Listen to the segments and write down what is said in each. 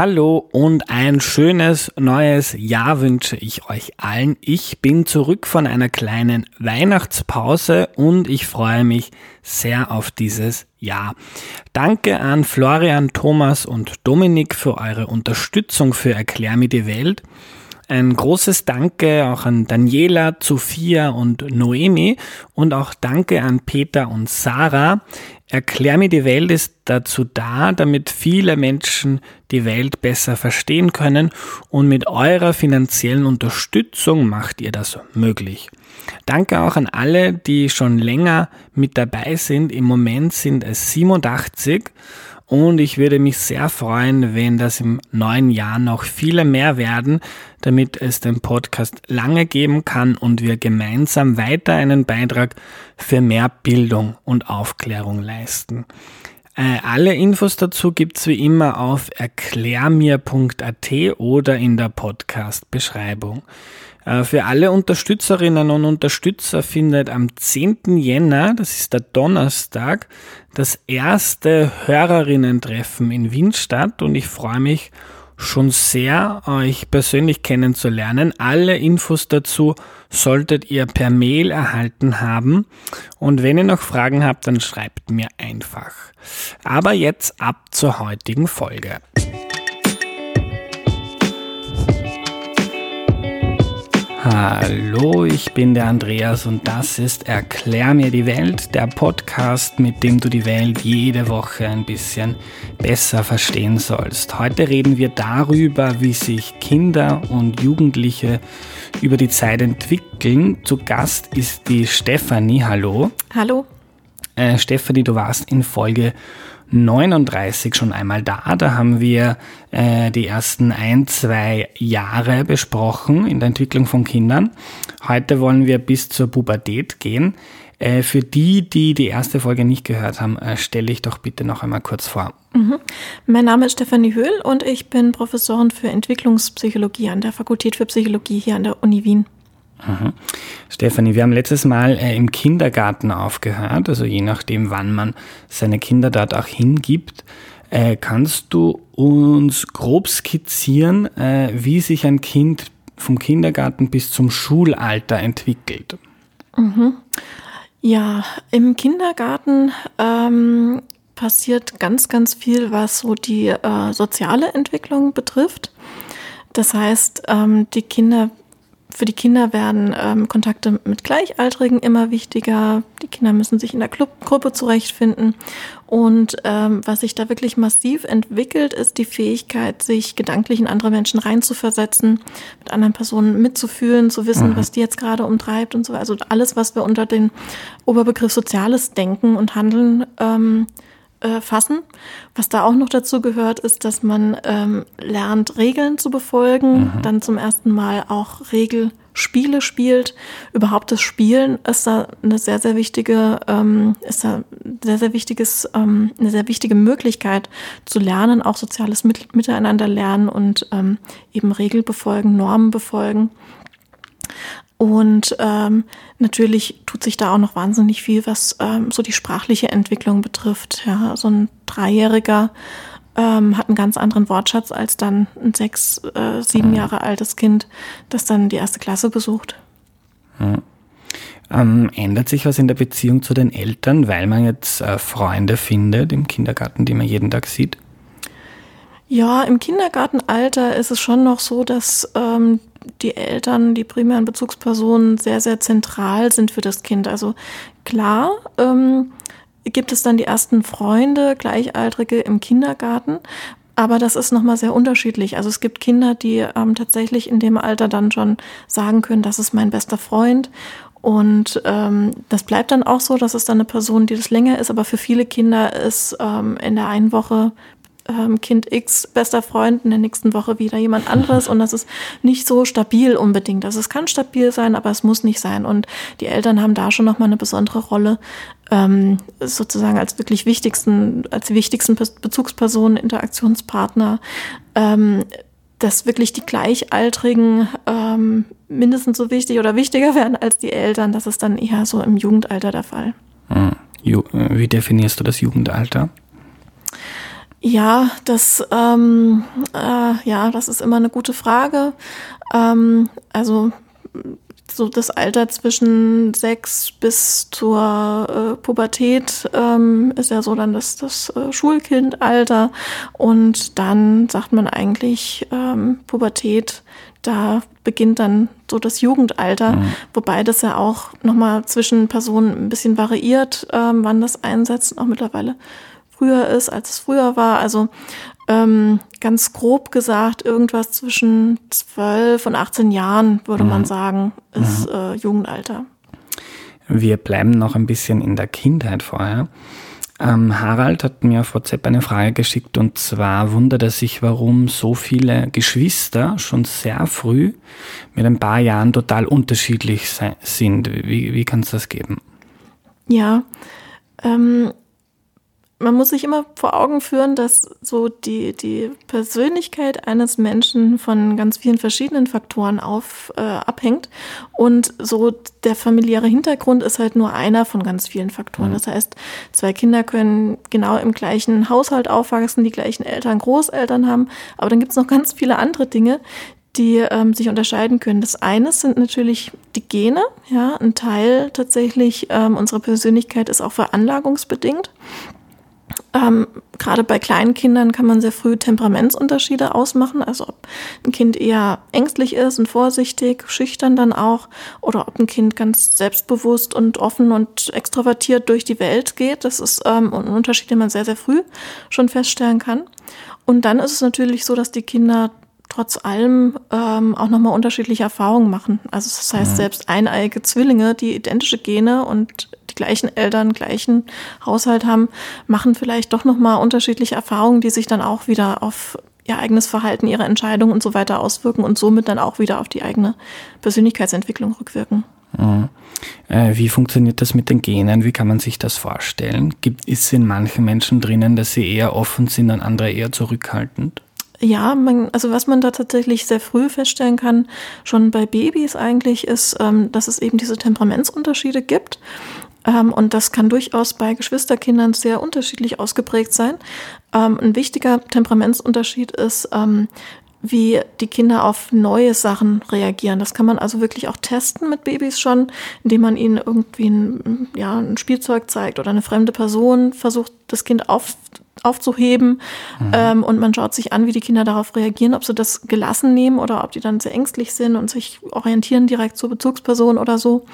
Hallo und ein schönes neues Jahr wünsche ich euch allen. Ich bin zurück von einer kleinen Weihnachtspause und ich freue mich sehr auf dieses Jahr. Danke an Florian, Thomas und Dominik für eure Unterstützung für Erklär mir die Welt. Ein großes Danke auch an Daniela, Sophia und Noemi und auch Danke an Peter und Sarah. Erklär mir die Welt ist dazu da, damit viele Menschen die Welt besser verstehen können und mit eurer finanziellen Unterstützung macht ihr das möglich. Danke auch an alle, die schon länger mit dabei sind. Im Moment sind es 87 und ich würde mich sehr freuen, wenn das im neuen Jahr noch viele mehr werden, damit es den Podcast lange geben kann und wir gemeinsam weiter einen Beitrag für mehr Bildung und Aufklärung leisten. Äh, alle Infos dazu gibt's wie immer auf erklärmir.at oder in der Podcast-Beschreibung. Äh, für alle Unterstützerinnen und Unterstützer findet am 10. Jänner, das ist der Donnerstag, das erste Hörerinnen-Treffen in Wien statt und ich freue mich schon sehr, euch persönlich kennenzulernen. Alle Infos dazu solltet ihr per Mail erhalten haben. Und wenn ihr noch Fragen habt, dann schreibt mir einfach. Aber jetzt ab zur heutigen Folge. Hallo, ich bin der Andreas und das ist Erklär mir die Welt, der Podcast, mit dem du die Welt jede Woche ein bisschen besser verstehen sollst. Heute reden wir darüber, wie sich Kinder und Jugendliche über die Zeit entwickeln. Zu Gast ist die Stefanie. Hallo. Hallo. Äh, Stefanie, du warst in Folge 39 schon einmal da. Da haben wir äh, die ersten ein, zwei Jahre besprochen in der Entwicklung von Kindern. Heute wollen wir bis zur Pubertät gehen. Äh, für die, die die erste Folge nicht gehört haben, äh, stelle ich doch bitte noch einmal kurz vor. Mhm. Mein Name ist Stefanie Höhl und ich bin Professorin für Entwicklungspsychologie an der Fakultät für Psychologie hier an der Uni Wien. Mhm. Stefanie, wir haben letztes Mal äh, im Kindergarten aufgehört, also je nachdem, wann man seine Kinder dort auch hingibt. Äh, kannst du uns grob skizzieren, äh, wie sich ein Kind vom Kindergarten bis zum Schulalter entwickelt? Mhm. Ja, im Kindergarten ähm, passiert ganz, ganz viel, was so die soziale Entwicklung betrifft. Das heißt, ähm, die Kinder für die Kinder werden ähm, Kontakte mit Gleichaltrigen immer wichtiger. Die Kinder müssen sich in der Club Gruppe zurechtfinden. Und ähm, was sich da wirklich massiv entwickelt, ist die Fähigkeit, sich gedanklich in andere Menschen reinzuversetzen, mit anderen Personen mitzufühlen, zu wissen, mhm. was die jetzt gerade umtreibt und so. Also alles, was wir unter den Oberbegriff soziales Denken und Handeln ähm, äh, fassen. Was da auch noch dazu gehört, ist, dass man ähm, lernt, Regeln zu befolgen, mhm. dann zum ersten Mal auch Regelspiele spielt. Überhaupt das Spielen ist da eine sehr, sehr wichtige, ähm, ist da sehr, sehr wichtiges, ähm, eine sehr wichtige Möglichkeit zu lernen, auch soziales Mit Miteinander lernen und ähm, eben Regeln befolgen, Normen befolgen. Und ähm, natürlich tut sich da auch noch wahnsinnig viel, was ähm, so die sprachliche Entwicklung betrifft. Ja, so ein Dreijähriger ähm, hat einen ganz anderen Wortschatz als dann ein sechs, äh, sieben mhm. Jahre altes Kind, das dann die erste Klasse besucht. Mhm. Ähm, ändert sich was in der Beziehung zu den Eltern, weil man jetzt äh, Freunde findet im Kindergarten, die man jeden Tag sieht? Ja, im Kindergartenalter ist es schon noch so, dass ähm, die Eltern, die primären Bezugspersonen sehr, sehr zentral sind für das Kind. Also klar ähm, gibt es dann die ersten Freunde, Gleichaltrige im Kindergarten, aber das ist nochmal sehr unterschiedlich. Also es gibt Kinder, die ähm, tatsächlich in dem Alter dann schon sagen können, das ist mein bester Freund. Und ähm, das bleibt dann auch so, das ist dann eine Person, die das länger ist, aber für viele Kinder ist ähm, in der einen Woche ähm, Kind X bester Freund, in der nächsten Woche wieder jemand anderes und das ist nicht so stabil unbedingt. Also es kann stabil sein, aber es muss nicht sein. Und die Eltern haben da schon nochmal eine besondere Rolle, ähm, sozusagen als wirklich wichtigsten, als wichtigsten Bezugspersonen, Interaktionspartner. Ähm, dass wirklich die Gleichaltrigen ähm, mindestens so wichtig oder wichtiger werden als die Eltern. Das ist dann eher so im Jugendalter der Fall. Hm. Wie definierst du das Jugendalter? Ja, das, ähm, äh, ja, das ist immer eine gute Frage. Ähm, also so das Alter zwischen sechs bis zur äh, Pubertät ähm, ist ja so dann das, das äh, Schulkindalter und dann sagt man eigentlich ähm, Pubertät, da beginnt dann so das Jugendalter, mhm. wobei das ja auch nochmal zwischen Personen ein bisschen variiert, ähm, wann das einsetzt, auch mittlerweile früher ist, als es früher war. Also ähm, ganz grob gesagt, irgendwas zwischen 12 und 18 Jahren, würde mhm. man sagen, ist mhm. äh, Jugendalter. Wir bleiben noch ein bisschen in der Kindheit vorher. Ähm, Harald hat mir auf WhatsApp eine Frage geschickt und zwar wundert er sich, warum so viele Geschwister schon sehr früh mit ein paar Jahren total unterschiedlich sind. Wie, wie kann es das geben? Ja, ähm, man muss sich immer vor Augen führen, dass so die, die Persönlichkeit eines Menschen von ganz vielen verschiedenen Faktoren auf, äh, abhängt. Und so der familiäre Hintergrund ist halt nur einer von ganz vielen Faktoren. Mhm. Das heißt, zwei Kinder können genau im gleichen Haushalt aufwachsen, die gleichen Eltern, Großeltern haben. Aber dann gibt es noch ganz viele andere Dinge, die ähm, sich unterscheiden können. Das eine sind natürlich die Gene. Ja, ein Teil tatsächlich ähm, unserer Persönlichkeit ist auch veranlagungsbedingt. Ähm, Gerade bei kleinen Kindern kann man sehr früh Temperamentsunterschiede ausmachen, also ob ein Kind eher ängstlich ist und vorsichtig, schüchtern dann auch, oder ob ein Kind ganz selbstbewusst und offen und extrovertiert durch die Welt geht. Das ist ähm, ein Unterschied, den man sehr, sehr früh schon feststellen kann. Und dann ist es natürlich so, dass die Kinder trotz allem ähm, auch nochmal unterschiedliche Erfahrungen machen. Also das heißt, mhm. selbst eineiige Zwillinge, die identische Gene und gleichen Eltern, gleichen Haushalt haben, machen vielleicht doch nochmal unterschiedliche Erfahrungen, die sich dann auch wieder auf ihr eigenes Verhalten, ihre Entscheidungen und so weiter auswirken und somit dann auch wieder auf die eigene Persönlichkeitsentwicklung rückwirken. Mhm. Äh, wie funktioniert das mit den Genen? Wie kann man sich das vorstellen? Gibt, ist in manchen Menschen drinnen, dass sie eher offen sind und andere eher zurückhaltend? Ja, man, also was man da tatsächlich sehr früh feststellen kann, schon bei Babys eigentlich, ist, ähm, dass es eben diese Temperamentsunterschiede gibt. Ähm, und das kann durchaus bei Geschwisterkindern sehr unterschiedlich ausgeprägt sein. Ähm, ein wichtiger Temperamentsunterschied ist, ähm, wie die Kinder auf neue Sachen reagieren. Das kann man also wirklich auch testen mit Babys schon, indem man ihnen irgendwie ein, ja, ein Spielzeug zeigt oder eine fremde Person versucht, das Kind auf, aufzuheben. Mhm. Ähm, und man schaut sich an, wie die Kinder darauf reagieren, ob sie das gelassen nehmen oder ob die dann sehr ängstlich sind und sich orientieren direkt zur Bezugsperson oder so.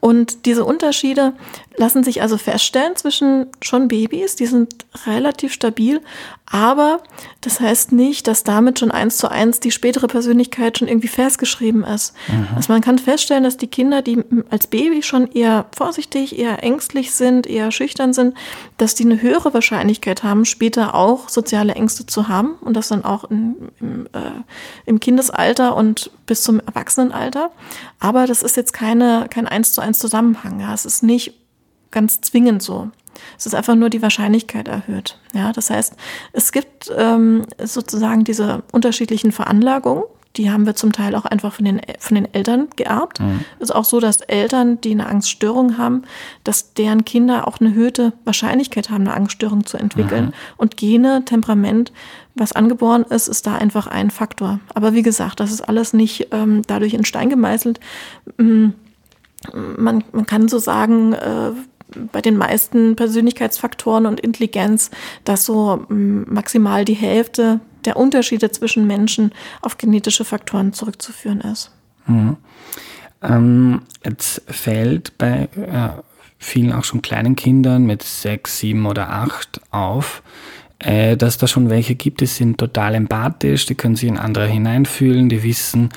Und diese Unterschiede lassen sich also feststellen zwischen schon Babys, die sind relativ stabil, aber das heißt nicht, dass damit schon eins zu eins die spätere Persönlichkeit schon irgendwie festgeschrieben ist. Mhm. Also man kann feststellen, dass die Kinder, die als Baby schon eher vorsichtig, eher ängstlich sind, eher schüchtern sind, dass die eine höhere Wahrscheinlichkeit haben, später auch soziale Ängste zu haben und das dann auch in, im, äh, im Kindesalter und bis zum Erwachsenenalter. Aber das ist jetzt keine, kein eins zu eins Zusammenhang. Ja. Es ist nicht ganz zwingend so. Es ist einfach nur die Wahrscheinlichkeit erhöht. Ja, das heißt, es gibt ähm, sozusagen diese unterschiedlichen Veranlagungen. Die haben wir zum Teil auch einfach von den, von den Eltern geerbt. Mhm. Es ist auch so, dass Eltern, die eine Angststörung haben, dass deren Kinder auch eine erhöhte Wahrscheinlichkeit haben, eine Angststörung zu entwickeln. Mhm. Und Gene, Temperament, was angeboren ist, ist da einfach ein Faktor. Aber wie gesagt, das ist alles nicht ähm, dadurch in Stein gemeißelt. Mm, man, man kann so sagen, äh, bei den meisten Persönlichkeitsfaktoren und Intelligenz, dass so mm, maximal die Hälfte der Unterschiede zwischen Menschen auf genetische Faktoren zurückzuführen ist. Mhm. Ähm, jetzt fällt bei äh, vielen auch schon kleinen Kindern mit sechs, sieben oder acht auf, äh, dass da schon welche gibt, die sind total empathisch, die können sich in andere hineinfühlen, die wissen,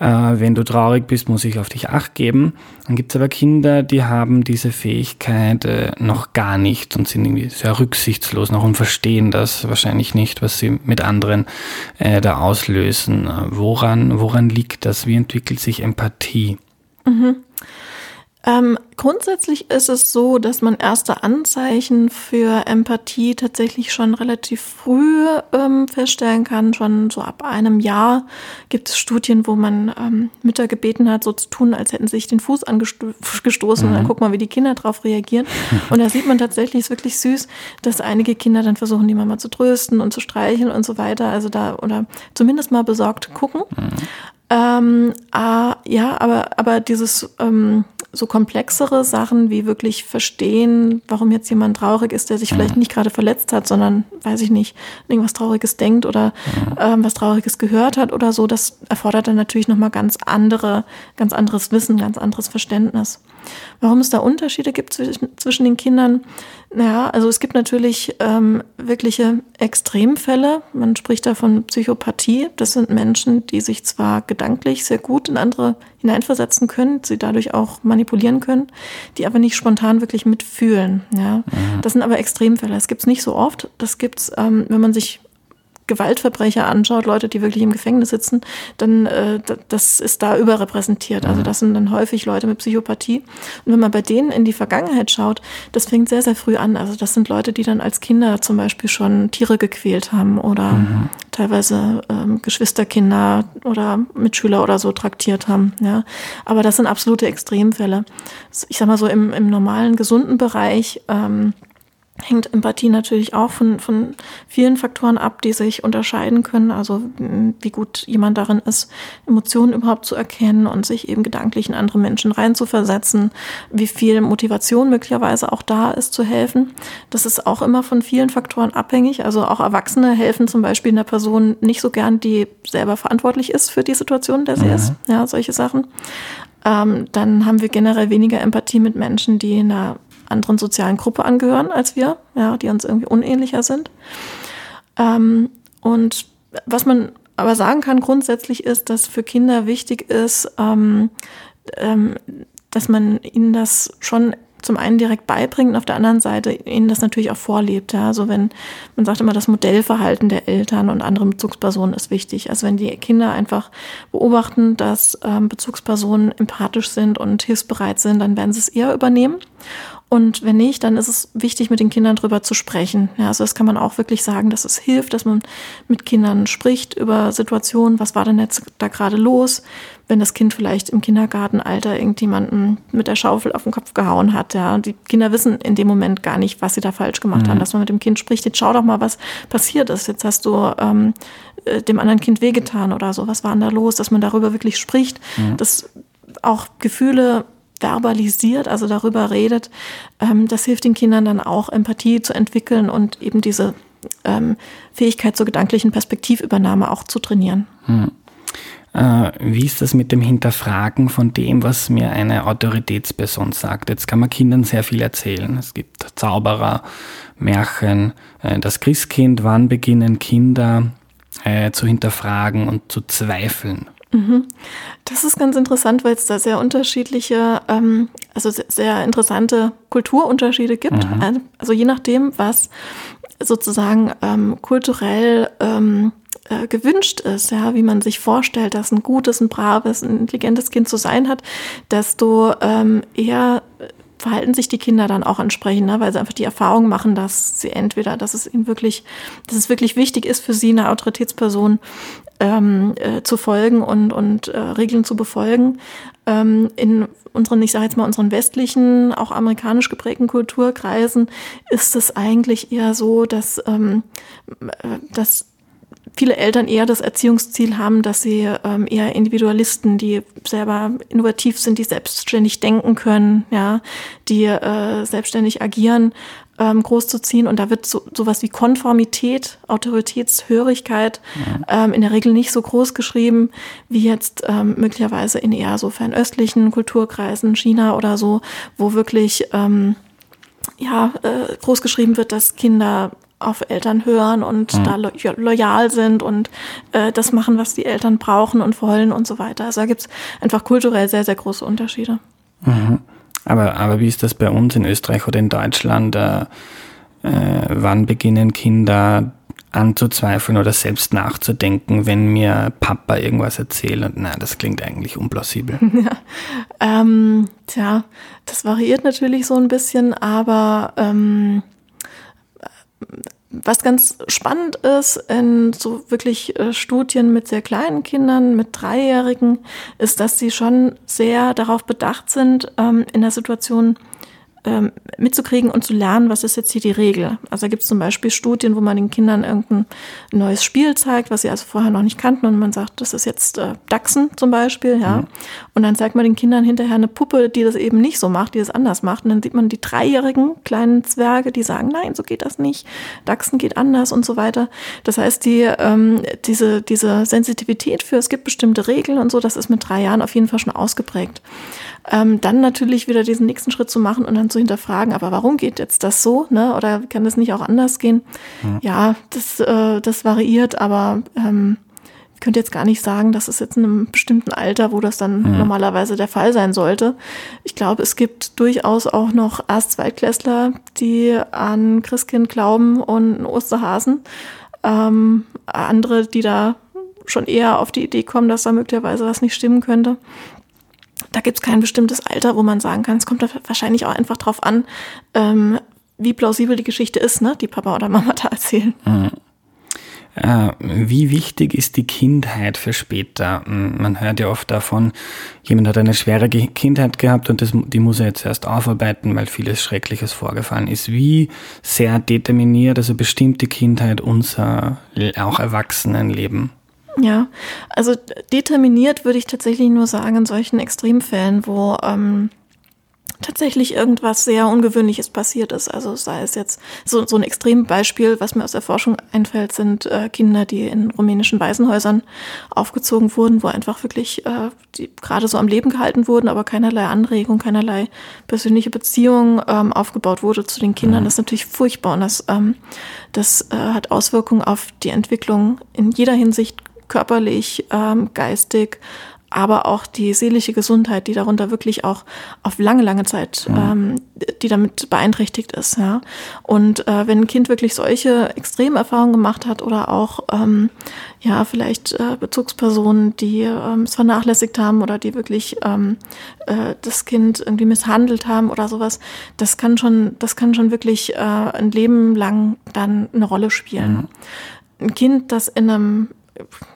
äh, wenn du traurig bist, muss ich auf dich acht geben. Dann gibt es aber Kinder, die haben diese Fähigkeit äh, noch gar nicht und sind irgendwie sehr rücksichtslos noch und verstehen das wahrscheinlich nicht, was sie mit anderen äh, da auslösen. Woran, woran liegt das? Wie entwickelt sich Empathie? Mhm. Ähm, grundsätzlich ist es so, dass man erste Anzeichen für Empathie tatsächlich schon relativ früh ähm, feststellen kann. Schon so ab einem Jahr gibt es Studien, wo man ähm, Mütter gebeten hat, so zu tun, als hätten sie sich den Fuß angestoßen mhm. und dann guck mal, wie die Kinder darauf reagieren. Und da sieht man tatsächlich, ist wirklich süß, dass einige Kinder dann versuchen, die Mama zu trösten und zu streicheln und so weiter. Also da, oder zumindest mal besorgt gucken. Mhm. Ähm, äh, ja, aber, aber dieses ähm, so komplexere Sachen wie wirklich verstehen, warum jetzt jemand traurig ist, der sich vielleicht nicht gerade verletzt hat, sondern, weiß ich nicht, irgendwas Trauriges denkt oder ähm, was Trauriges gehört hat oder so, das erfordert dann natürlich nochmal ganz andere, ganz anderes Wissen, ganz anderes Verständnis. Warum es da Unterschiede gibt zwischen, zwischen den Kindern? Naja, also es gibt natürlich ähm, wirkliche Extremfälle. Man spricht da von Psychopathie. Das sind Menschen, die sich zwar gedanklich sehr gut in andere hineinversetzen können, sie dadurch auch manipulieren können, die aber nicht spontan wirklich mitfühlen. Ja, mhm. das sind aber Extremfälle. Das gibt es nicht so oft. Das gibt's, ähm, wenn man sich Gewaltverbrecher anschaut, Leute, die wirklich im Gefängnis sitzen, dann äh, das ist da überrepräsentiert. Also mhm. das sind dann häufig Leute mit Psychopathie. Und wenn man bei denen in die Vergangenheit schaut, das fängt sehr, sehr früh an. Also das sind Leute, die dann als Kinder zum Beispiel schon Tiere gequält haben oder mhm. teilweise ähm, Geschwisterkinder oder Mitschüler oder so traktiert haben. Ja. Aber das sind absolute Extremfälle. Ich sag mal so im, im normalen, gesunden Bereich ähm, hängt Empathie natürlich auch von, von vielen Faktoren ab, die sich unterscheiden können. Also wie gut jemand darin ist, Emotionen überhaupt zu erkennen und sich eben gedanklich in andere Menschen reinzuversetzen, wie viel Motivation möglicherweise auch da ist zu helfen. Das ist auch immer von vielen Faktoren abhängig. Also auch Erwachsene helfen zum Beispiel einer Person nicht so gern, die selber verantwortlich ist für die Situation, der sie mhm. ist. Ja, solche Sachen. Ähm, dann haben wir generell weniger Empathie mit Menschen, die in einer anderen sozialen Gruppe angehören als wir, ja, die uns irgendwie unähnlicher sind. Ähm, und was man aber sagen kann grundsätzlich ist, dass für Kinder wichtig ist, ähm, ähm, dass man ihnen das schon zum einen direkt beibringt und auf der anderen Seite ihnen das natürlich auch vorlebt. Ja. Also wenn, man sagt immer, das Modellverhalten der Eltern und anderen Bezugspersonen ist wichtig. Also wenn die Kinder einfach beobachten, dass ähm, Bezugspersonen empathisch sind und hilfsbereit sind, dann werden sie es eher übernehmen. Und wenn nicht, dann ist es wichtig, mit den Kindern drüber zu sprechen. Ja, also das kann man auch wirklich sagen, dass es hilft, dass man mit Kindern spricht über Situationen. Was war denn jetzt da gerade los? Wenn das Kind vielleicht im Kindergartenalter irgendjemanden mit der Schaufel auf den Kopf gehauen hat. Ja, die Kinder wissen in dem Moment gar nicht, was sie da falsch gemacht mhm. haben. Dass man mit dem Kind spricht, jetzt schau doch mal, was passiert ist. Jetzt hast du ähm, äh, dem anderen Kind wehgetan oder so. Was war denn da los? Dass man darüber wirklich spricht. Mhm. Dass auch Gefühle verbalisiert, also darüber redet, ähm, das hilft den Kindern dann auch Empathie zu entwickeln und eben diese ähm, Fähigkeit zur gedanklichen Perspektivübernahme auch zu trainieren. Hm. Äh, wie ist das mit dem Hinterfragen von dem, was mir eine Autoritätsperson sagt? Jetzt kann man Kindern sehr viel erzählen. Es gibt Zauberer, Märchen, äh, das Christkind. Wann beginnen Kinder äh, zu hinterfragen und zu zweifeln? Mhm. Das ist ganz interessant, weil es da sehr unterschiedliche, ähm, also sehr interessante Kulturunterschiede gibt. Mhm. Also je nachdem, was sozusagen ähm, kulturell ähm, äh, gewünscht ist, ja, wie man sich vorstellt, dass ein gutes, ein braves, ein intelligentes Kind zu sein hat, desto ähm, eher verhalten sich die Kinder dann auch entsprechend, ne? weil sie einfach die Erfahrung machen, dass sie entweder, dass es ihnen wirklich, dass es wirklich wichtig ist für sie, eine Autoritätsperson ähm, äh, zu folgen und, und äh, Regeln zu befolgen. Ähm, in unseren, ich sage jetzt mal, unseren westlichen, auch amerikanisch geprägten Kulturkreisen ist es eigentlich eher so, dass, ähm, äh, dass viele Eltern eher das Erziehungsziel haben, dass sie ähm, eher Individualisten, die selber innovativ sind, die selbstständig denken können, ja, die äh, selbstständig agieren, ähm, großzuziehen. Und da wird so, sowas wie Konformität, Autoritätshörigkeit ja. ähm, in der Regel nicht so groß geschrieben wie jetzt ähm, möglicherweise in eher so fernöstlichen Kulturkreisen, China oder so, wo wirklich ähm, ja, äh, groß geschrieben wird, dass Kinder auf Eltern hören und mhm. da lo loyal sind und äh, das machen, was die Eltern brauchen und wollen und so weiter. Also da gibt's einfach kulturell sehr, sehr große Unterschiede. Mhm. Aber, aber wie ist das bei uns in Österreich oder in Deutschland? Äh, äh, wann beginnen Kinder anzuzweifeln oder selbst nachzudenken, wenn mir Papa irgendwas erzählt und nein, das klingt eigentlich unplausibel. Ja, ähm, tja, das variiert natürlich so ein bisschen, aber ähm, was ganz spannend ist in so wirklich äh, Studien mit sehr kleinen Kindern, mit Dreijährigen, ist, dass sie schon sehr darauf bedacht sind, ähm, in der Situation ähm, mitzukriegen und zu lernen, was ist jetzt hier die Regel. Also da gibt es zum Beispiel Studien, wo man den Kindern irgendein neues Spiel zeigt, was sie also vorher noch nicht kannten und man sagt, das ist jetzt äh, Dachsen zum Beispiel, ja. Mhm. Und dann zeigt man den Kindern hinterher eine Puppe, die das eben nicht so macht, die das anders macht. Und dann sieht man die dreijährigen kleinen Zwerge, die sagen, nein, so geht das nicht. Dachsen geht anders und so weiter. Das heißt, die, ähm, diese, diese Sensitivität für, es gibt bestimmte Regeln und so, das ist mit drei Jahren auf jeden Fall schon ausgeprägt. Ähm, dann natürlich wieder diesen nächsten Schritt zu machen und dann zu hinterfragen, aber warum geht jetzt das so? Ne? Oder kann das nicht auch anders gehen? Mhm. Ja, das, äh, das variiert, aber ähm, ich könnte jetzt gar nicht sagen, dass es jetzt in einem bestimmten Alter, wo das dann mhm. normalerweise der Fall sein sollte. Ich glaube, es gibt durchaus auch noch Erst-Zweitklässler, die an Christkind glauben und Osterhasen. Ähm, andere, die da schon eher auf die Idee kommen, dass da möglicherweise was nicht stimmen könnte da gibt es kein bestimmtes Alter, wo man sagen kann, es kommt wahrscheinlich auch einfach drauf an, ähm, wie plausibel die Geschichte ist, ne, die Papa oder Mama da erzählen. Mhm. Wie wichtig ist die Kindheit für später? Man hört ja oft davon, jemand hat eine schwere Kindheit gehabt und das, die muss er jetzt erst aufarbeiten, weil vieles Schreckliches vorgefallen ist. Wie sehr determiniert, also bestimmt die Kindheit unser auch Erwachsenenleben? Ja, also determiniert würde ich tatsächlich nur sagen in solchen Extremfällen, wo ähm, tatsächlich irgendwas sehr Ungewöhnliches passiert ist. Also sei es jetzt so, so ein Extrembeispiel, was mir aus der Forschung einfällt, sind äh, Kinder, die in rumänischen Waisenhäusern aufgezogen wurden, wo einfach wirklich äh, die gerade so am Leben gehalten wurden, aber keinerlei Anregung, keinerlei persönliche Beziehung ähm, aufgebaut wurde zu den Kindern. Mhm. Das ist natürlich furchtbar und das, ähm, das äh, hat Auswirkungen auf die Entwicklung in jeder Hinsicht körperlich, ähm, geistig, aber auch die seelische Gesundheit, die darunter wirklich auch auf lange, lange Zeit, mhm. ähm, die damit beeinträchtigt ist. Ja. Und äh, wenn ein Kind wirklich solche Extremerfahrungen gemacht hat oder auch ähm, ja vielleicht äh, Bezugspersonen, die ähm, es vernachlässigt haben oder die wirklich ähm, äh, das Kind irgendwie misshandelt haben oder sowas, das kann schon, das kann schon wirklich äh, ein Leben lang dann eine Rolle spielen. Mhm. Ein Kind, das in einem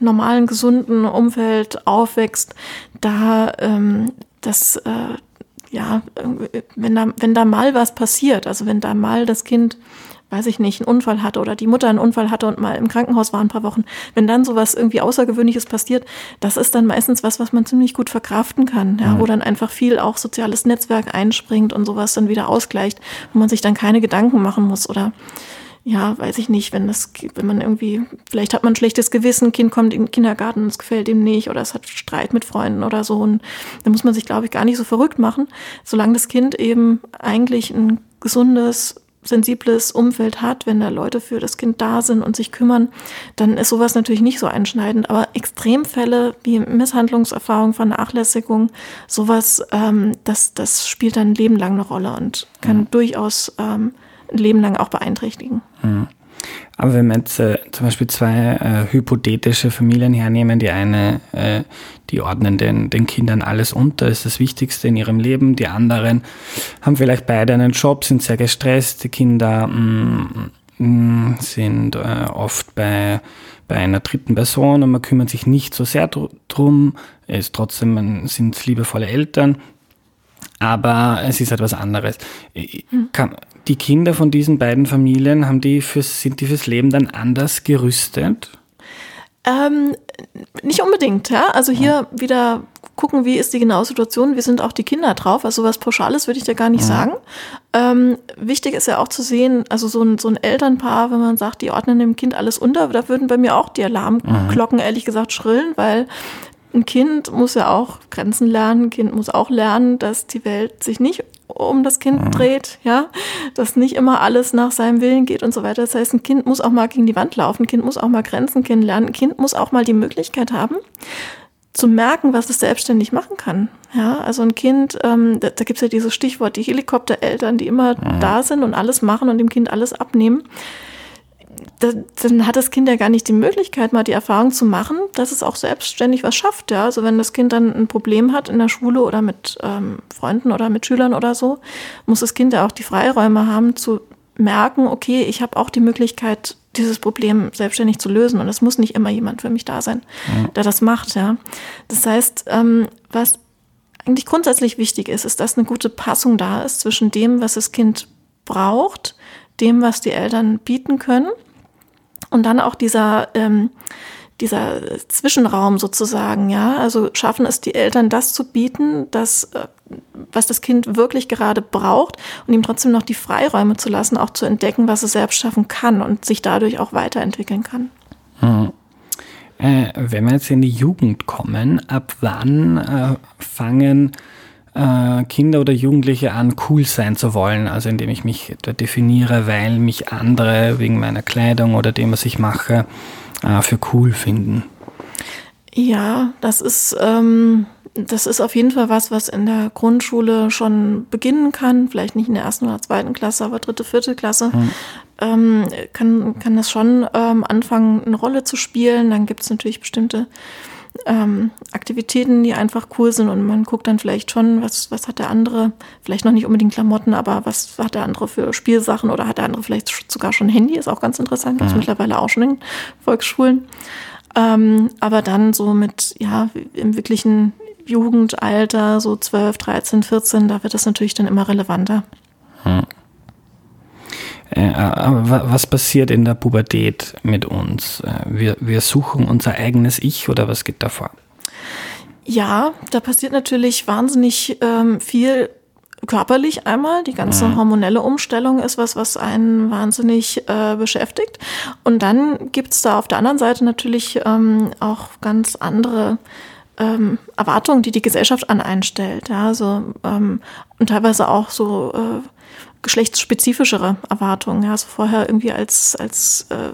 normalen, gesunden Umfeld aufwächst, da ähm, das, äh, ja, wenn da, wenn da mal was passiert, also wenn da mal das Kind weiß ich nicht, einen Unfall hatte oder die Mutter einen Unfall hatte und mal im Krankenhaus war ein paar Wochen, wenn dann sowas irgendwie Außergewöhnliches passiert, das ist dann meistens was, was man ziemlich gut verkraften kann, ja, mhm. wo dann einfach viel auch soziales Netzwerk einspringt und sowas dann wieder ausgleicht, wo man sich dann keine Gedanken machen muss oder ja, weiß ich nicht, wenn das, wenn man irgendwie, vielleicht hat man ein schlechtes Gewissen, Kind kommt in den Kindergarten und es gefällt ihm nicht oder es hat Streit mit Freunden oder so und da muss man sich, glaube ich, gar nicht so verrückt machen, solange das Kind eben eigentlich ein gesundes, sensibles Umfeld hat, wenn da Leute für das Kind da sind und sich kümmern, dann ist sowas natürlich nicht so einschneidend. Aber Extremfälle wie Misshandlungserfahrung, Vernachlässigung, sowas, ähm, das, das spielt dann ein Leben lang eine Rolle und kann mhm. durchaus ähm, Leben lang auch beeinträchtigen. Mhm. Aber wenn wir jetzt äh, zum Beispiel zwei äh, hypothetische Familien hernehmen, die eine, äh, die ordnen den, den Kindern alles unter, ist das Wichtigste in ihrem Leben. Die anderen haben vielleicht beide einen Job, sind sehr gestresst. Die Kinder mh, mm, mh, mm, sind äh, oft bei, bei einer dritten Person und man kümmert sich nicht so sehr drum. Es trotzdem sind liebevolle Eltern aber es ist etwas anderes. Kann, die Kinder von diesen beiden Familien, haben die fürs, sind die fürs Leben dann anders gerüstet? Ähm, nicht unbedingt, ja. Also hier ja. wieder gucken, wie ist die genaue Situation, wie sind auch die Kinder drauf. Also was Pauschales würde ich dir gar nicht ja. sagen. Ähm, wichtig ist ja auch zu sehen, also so ein, so ein Elternpaar, wenn man sagt, die ordnen dem Kind alles unter, da würden bei mir auch die Alarmglocken mhm. ehrlich gesagt schrillen, weil ein Kind muss ja auch Grenzen lernen. Ein Kind muss auch lernen, dass die Welt sich nicht um das Kind mhm. dreht, ja, dass nicht immer alles nach seinem Willen geht und so weiter. Das heißt, ein Kind muss auch mal gegen die Wand laufen, ein Kind muss auch mal Grenzen kennenlernen, ein Kind muss auch mal die Möglichkeit haben, zu merken, was es selbstständig machen kann. Ja, also ein Kind, ähm, da, da gibt es ja dieses Stichwort, die Helikoptereltern, die immer mhm. da sind und alles machen und dem Kind alles abnehmen dann hat das Kind ja gar nicht die Möglichkeit, mal die Erfahrung zu machen, dass es auch selbstständig was schafft. Ja? Also wenn das Kind dann ein Problem hat in der Schule oder mit ähm, Freunden oder mit Schülern oder so, muss das Kind ja auch die Freiräume haben zu merken, okay, ich habe auch die Möglichkeit, dieses Problem selbstständig zu lösen. Und es muss nicht immer jemand für mich da sein, ja. der das macht. Ja. Das heißt, ähm, was eigentlich grundsätzlich wichtig ist, ist, dass eine gute Passung da ist zwischen dem, was das Kind braucht, dem, was die Eltern bieten können und dann auch dieser, ähm, dieser Zwischenraum sozusagen, ja. Also schaffen es die Eltern, das zu bieten, das, äh, was das Kind wirklich gerade braucht und ihm trotzdem noch die Freiräume zu lassen, auch zu entdecken, was es selbst schaffen kann und sich dadurch auch weiterentwickeln kann. Hm. Äh, wenn wir jetzt in die Jugend kommen, ab wann äh, fangen äh, Kinder oder Jugendliche an, cool sein zu wollen. Also indem ich mich definiere, weil mich andere wegen meiner Kleidung oder dem, was ich mache, äh, für cool finden. Ja, das ist, ähm, das ist auf jeden Fall was, was in der Grundschule schon beginnen kann. Vielleicht nicht in der ersten oder zweiten Klasse, aber dritte, vierte Klasse. Hm. Ähm, kann, kann das schon ähm, anfangen, eine Rolle zu spielen. Dann gibt es natürlich bestimmte ähm, Aktivitäten, die einfach cool sind und man guckt dann vielleicht schon, was, was hat der andere, vielleicht noch nicht unbedingt Klamotten, aber was hat der andere für Spielsachen oder hat der andere vielleicht sogar schon Handy, ist auch ganz interessant, gibt es mhm. mittlerweile auch schon in Volksschulen. Ähm, aber dann so mit, ja, im wirklichen Jugendalter, so 12, 13, 14, da wird das natürlich dann immer relevanter. Mhm. Äh, was passiert in der Pubertät mit uns? Äh, wir, wir suchen unser eigenes Ich oder was geht da vor? Ja, da passiert natürlich wahnsinnig ähm, viel körperlich einmal. Die ganze mhm. hormonelle Umstellung ist was, was einen wahnsinnig äh, beschäftigt. Und dann gibt's da auf der anderen Seite natürlich ähm, auch ganz andere ähm, Erwartungen, die die Gesellschaft an einstellt. Ja, so, ähm, und teilweise auch so äh, geschlechtsspezifischere Erwartungen. Ja, also vorher irgendwie als, als, äh,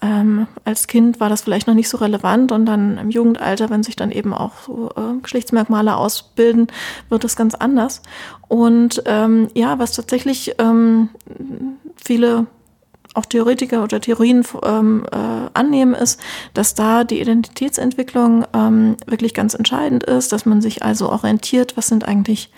ähm, als Kind war das vielleicht noch nicht so relevant und dann im Jugendalter, wenn sich dann eben auch so äh, Geschlechtsmerkmale ausbilden, wird das ganz anders. Und ähm, ja, was tatsächlich ähm, viele auch Theoretiker oder Theorien ähm, äh, annehmen, ist, dass da die Identitätsentwicklung ähm, wirklich ganz entscheidend ist, dass man sich also orientiert, was sind eigentlich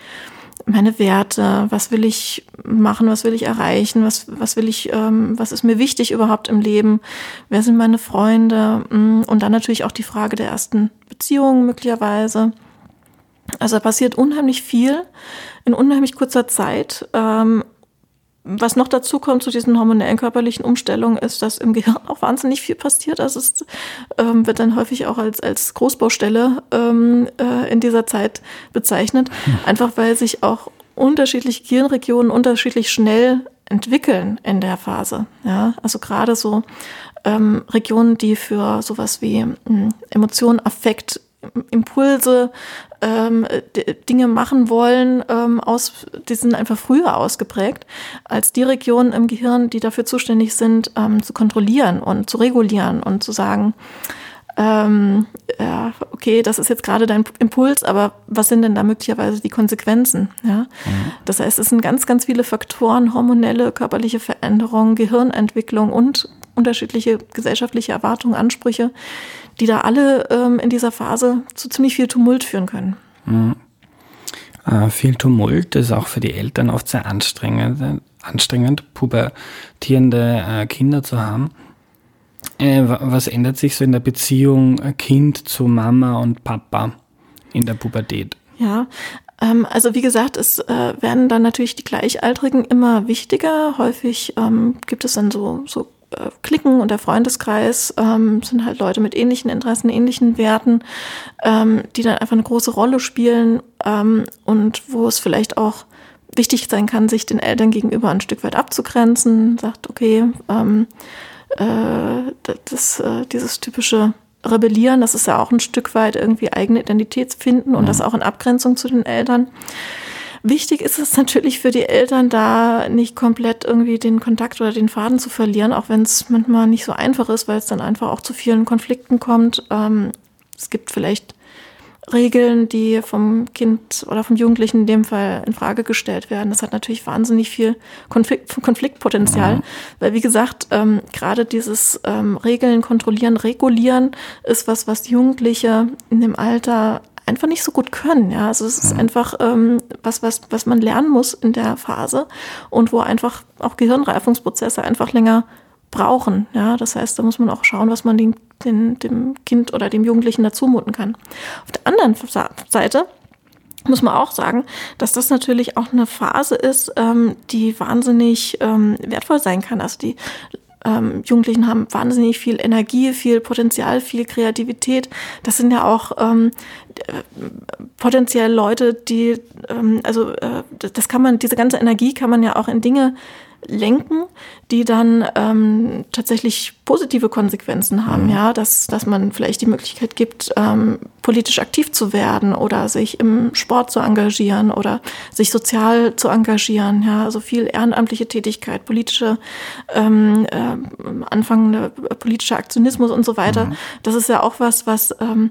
meine Werte, was will ich machen, was will ich erreichen, was, was will ich, ähm, was ist mir wichtig überhaupt im Leben, wer sind meine Freunde mm, und dann natürlich auch die Frage der ersten Beziehungen möglicherweise. Also da passiert unheimlich viel in unheimlich kurzer Zeit ähm, was noch dazu kommt zu diesen hormonellen körperlichen Umstellungen, ist, dass im Gehirn auch wahnsinnig viel passiert. Also es ähm, wird dann häufig auch als, als Großbaustelle ähm, äh, in dieser Zeit bezeichnet, hm. einfach weil sich auch unterschiedliche Gehirnregionen unterschiedlich schnell entwickeln in der Phase. Ja, also gerade so ähm, Regionen, die für sowas wie ähm, Emotionen, Affekt, Impulse, ähm, Dinge machen wollen, ähm, aus, die sind einfach früher ausgeprägt als die Regionen im Gehirn, die dafür zuständig sind, ähm, zu kontrollieren und zu regulieren und zu sagen, ähm, ja, okay, das ist jetzt gerade dein Impuls, aber was sind denn da möglicherweise die Konsequenzen? Ja? Mhm. Das heißt, es sind ganz, ganz viele Faktoren, hormonelle, körperliche Veränderungen, Gehirnentwicklung und unterschiedliche gesellschaftliche Erwartungen, Ansprüche, die da alle ähm, in dieser Phase zu ziemlich viel Tumult führen können. Mhm. Äh, viel Tumult ist auch für die Eltern oft sehr anstrengend, anstrengend pubertierende äh, Kinder zu haben. Äh, was ändert sich so in der Beziehung äh, Kind zu Mama und Papa in der Pubertät? Ja, ähm, also wie gesagt, es äh, werden dann natürlich die Gleichaltrigen immer wichtiger. Häufig ähm, gibt es dann so, so äh, Klicken und der Freundeskreis ähm, sind halt Leute mit ähnlichen Interessen, ähnlichen Werten, ähm, die dann einfach eine große Rolle spielen ähm, und wo es vielleicht auch wichtig sein kann, sich den Eltern gegenüber ein Stück weit abzugrenzen, sagt, okay, ähm, äh, das, äh, dieses typische Rebellieren, das ist ja auch ein Stück weit irgendwie eigene Identität finden und mhm. das auch in Abgrenzung zu den Eltern. Wichtig ist es natürlich für die Eltern, da nicht komplett irgendwie den Kontakt oder den Faden zu verlieren, auch wenn es manchmal nicht so einfach ist, weil es dann einfach auch zu vielen Konflikten kommt. Ähm, es gibt vielleicht Regeln, die vom Kind oder vom Jugendlichen in dem Fall in Frage gestellt werden. Das hat natürlich wahnsinnig viel Konflikt, Konfliktpotenzial, mhm. weil wie gesagt, ähm, gerade dieses ähm, Regeln kontrollieren, regulieren ist was, was Jugendliche in dem Alter einfach nicht so gut können. Ja, also es ist mhm. einfach ähm, was, was, was man lernen muss in der Phase und wo einfach auch Gehirnreifungsprozesse einfach länger brauchen. Ja, das heißt, da muss man auch schauen, was man den, den, dem Kind oder dem Jugendlichen dazumuten kann. Auf der anderen Seite muss man auch sagen, dass das natürlich auch eine Phase ist, ähm, die wahnsinnig ähm, wertvoll sein kann. Also die ähm, Jugendlichen haben wahnsinnig viel Energie, viel Potenzial, viel Kreativität. Das sind ja auch ähm, äh, potenziell Leute, die, ähm, also äh, das kann man, diese ganze Energie kann man ja auch in Dinge lenken, die dann ähm, tatsächlich positive Konsequenzen haben, mhm. ja, dass, dass man vielleicht die Möglichkeit gibt, ähm, politisch aktiv zu werden oder sich im Sport zu engagieren oder sich sozial zu engagieren, ja, also viel ehrenamtliche Tätigkeit, politische ähm, äh, anfangende politischer Aktionismus und so weiter. Mhm. Das ist ja auch was, was ähm,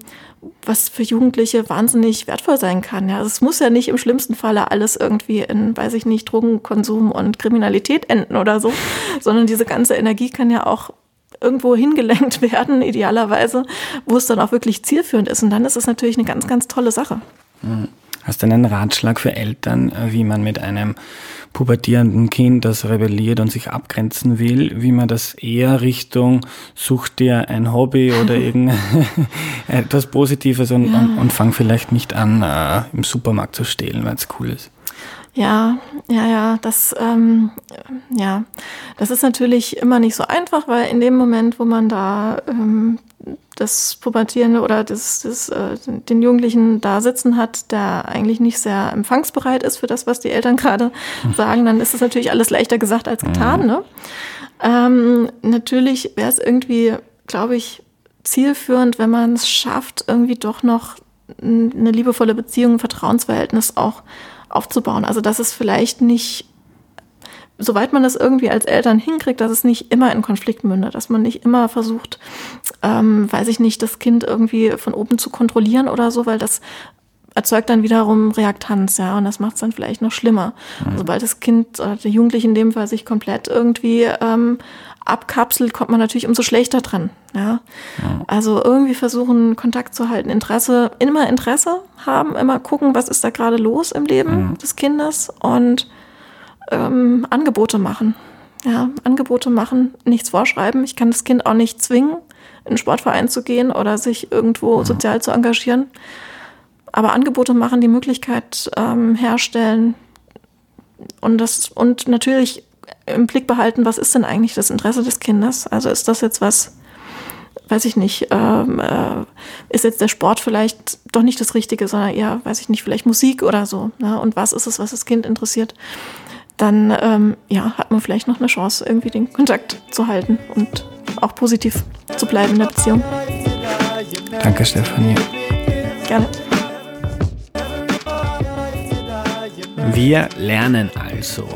was für Jugendliche wahnsinnig wertvoll sein kann. Ja, also es muss ja nicht im schlimmsten Falle alles irgendwie in, weiß ich nicht, Drogenkonsum und Kriminalität enden oder so, sondern diese ganze Energie kann ja auch irgendwo hingelenkt werden, idealerweise, wo es dann auch wirklich zielführend ist. Und dann ist es natürlich eine ganz, ganz tolle Sache. Mhm. Hast du einen Ratschlag für Eltern, wie man mit einem pubertierenden Kind, das rebelliert und sich abgrenzen will, wie man das eher Richtung sucht dir ein Hobby oder irgendetwas Positives und, ja. und, und, fang vielleicht nicht an, äh, im Supermarkt zu stehlen, weil es cool ist. Ja, ja, ja, das, ähm, ja, das ist natürlich immer nicht so einfach, weil in dem Moment, wo man da ähm, das Pubertierende oder das, das, äh, den Jugendlichen da sitzen hat, der eigentlich nicht sehr empfangsbereit ist für das, was die Eltern gerade sagen, dann ist es natürlich alles leichter gesagt als getan. Mhm. Ne? Ähm, natürlich wäre es irgendwie, glaube ich, zielführend, wenn man es schafft, irgendwie doch noch eine liebevolle Beziehung, ein Vertrauensverhältnis auch aufzubauen. Also dass es vielleicht nicht, soweit man das irgendwie als Eltern hinkriegt, dass es nicht immer in Konflikt mündet, dass man nicht immer versucht, ähm, weiß ich nicht, das Kind irgendwie von oben zu kontrollieren oder so, weil das erzeugt dann wiederum Reaktanz, ja, und das macht es dann vielleicht noch schlimmer. Mhm. Sobald das Kind, oder der Jugendliche in dem Fall sich komplett irgendwie ähm, abkapselt, kommt man natürlich umso schlechter dran. Ja? ja? Also irgendwie versuchen, Kontakt zu halten, Interesse, immer Interesse haben, immer gucken, was ist da gerade los im Leben mhm. des Kindes und ähm, Angebote machen. Ja, Angebote machen, nichts vorschreiben. Ich kann das Kind auch nicht zwingen, in einen Sportverein zu gehen oder sich irgendwo mhm. sozial zu engagieren. Aber Angebote machen, die Möglichkeit ähm, herstellen und das und natürlich im Blick behalten, was ist denn eigentlich das Interesse des Kindes? Also ist das jetzt was, weiß ich nicht, ähm, äh, ist jetzt der Sport vielleicht doch nicht das Richtige, sondern eher, weiß ich nicht, vielleicht Musik oder so. Ne? Und was ist es, was das Kind interessiert? Dann ähm, ja, hat man vielleicht noch eine Chance, irgendwie den Kontakt zu halten und auch positiv zu bleiben in der Beziehung. Danke, Stefanie. Gerne. Wir lernen also.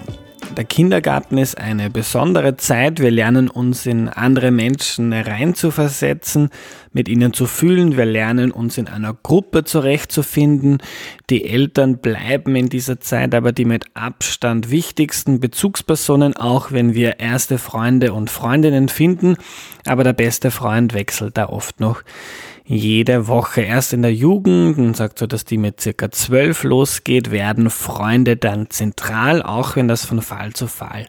Der Kindergarten ist eine besondere Zeit. Wir lernen uns in andere Menschen reinzuversetzen, mit ihnen zu fühlen. Wir lernen uns in einer Gruppe zurechtzufinden. Die Eltern bleiben in dieser Zeit aber die mit Abstand wichtigsten Bezugspersonen, auch wenn wir erste Freunde und Freundinnen finden. Aber der beste Freund wechselt da oft noch jede Woche. Erst in der Jugend, und sagt so, dass die mit circa zwölf losgeht, werden Freunde dann zentral, auch wenn das von Fall zu Fall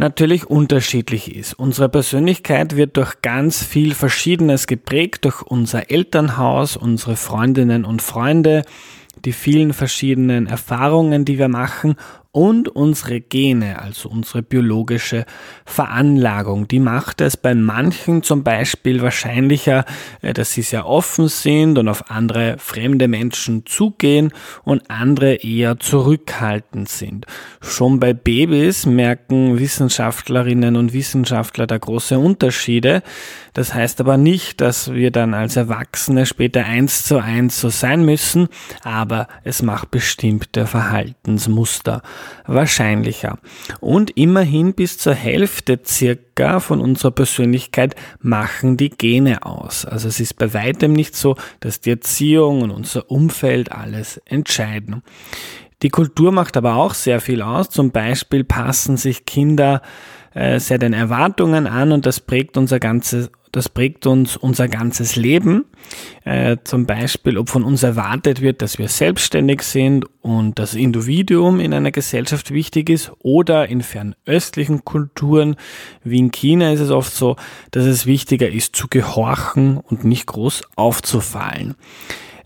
natürlich unterschiedlich ist. Unsere Persönlichkeit wird durch ganz viel Verschiedenes geprägt, durch unser Elternhaus, unsere Freundinnen und Freunde, die vielen verschiedenen Erfahrungen, die wir machen und unsere Gene, also unsere biologische Veranlagung. Die macht es bei manchen zum Beispiel wahrscheinlicher, äh, dass sie sehr offen sind und auf andere fremde Menschen zugehen und andere eher zurückhaltend sind. Schon bei Babys merken Wissenschaftlerinnen und Wissenschaftler da große Unterschiede. Das heißt aber nicht, dass wir dann als Erwachsene später eins zu eins so sein müssen, aber es macht bestimmte Verhaltensmuster. Wahrscheinlicher. Und immerhin bis zur Hälfte circa von unserer Persönlichkeit machen die Gene aus. Also es ist bei weitem nicht so, dass die Erziehung und unser Umfeld alles entscheiden. Die Kultur macht aber auch sehr viel aus. Zum Beispiel passen sich Kinder äh, sehr den Erwartungen an und das prägt unser ganzes das prägt uns unser ganzes Leben. Äh, zum Beispiel, ob von uns erwartet wird, dass wir selbstständig sind und das Individuum in einer Gesellschaft wichtig ist. Oder in fernöstlichen Kulturen wie in China ist es oft so, dass es wichtiger ist zu gehorchen und nicht groß aufzufallen.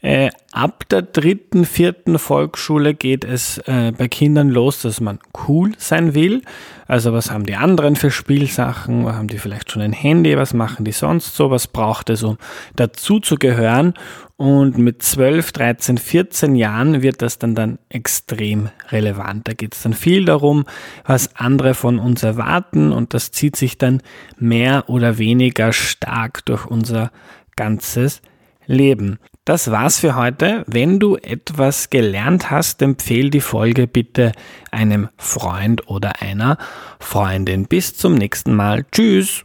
Äh, ab der dritten, vierten Volksschule geht es äh, bei Kindern los, dass man cool sein will. Also was haben die anderen für Spielsachen? Haben die vielleicht schon ein Handy? Was machen die sonst so? Was braucht es, um dazu zu gehören? Und mit 12, 13, 14 Jahren wird das dann dann extrem relevant. Da geht es dann viel darum, was andere von uns erwarten und das zieht sich dann mehr oder weniger stark durch unser ganzes Leben. Das war's für heute. Wenn du etwas gelernt hast, empfehle die Folge bitte einem Freund oder einer Freundin. Bis zum nächsten Mal. Tschüss.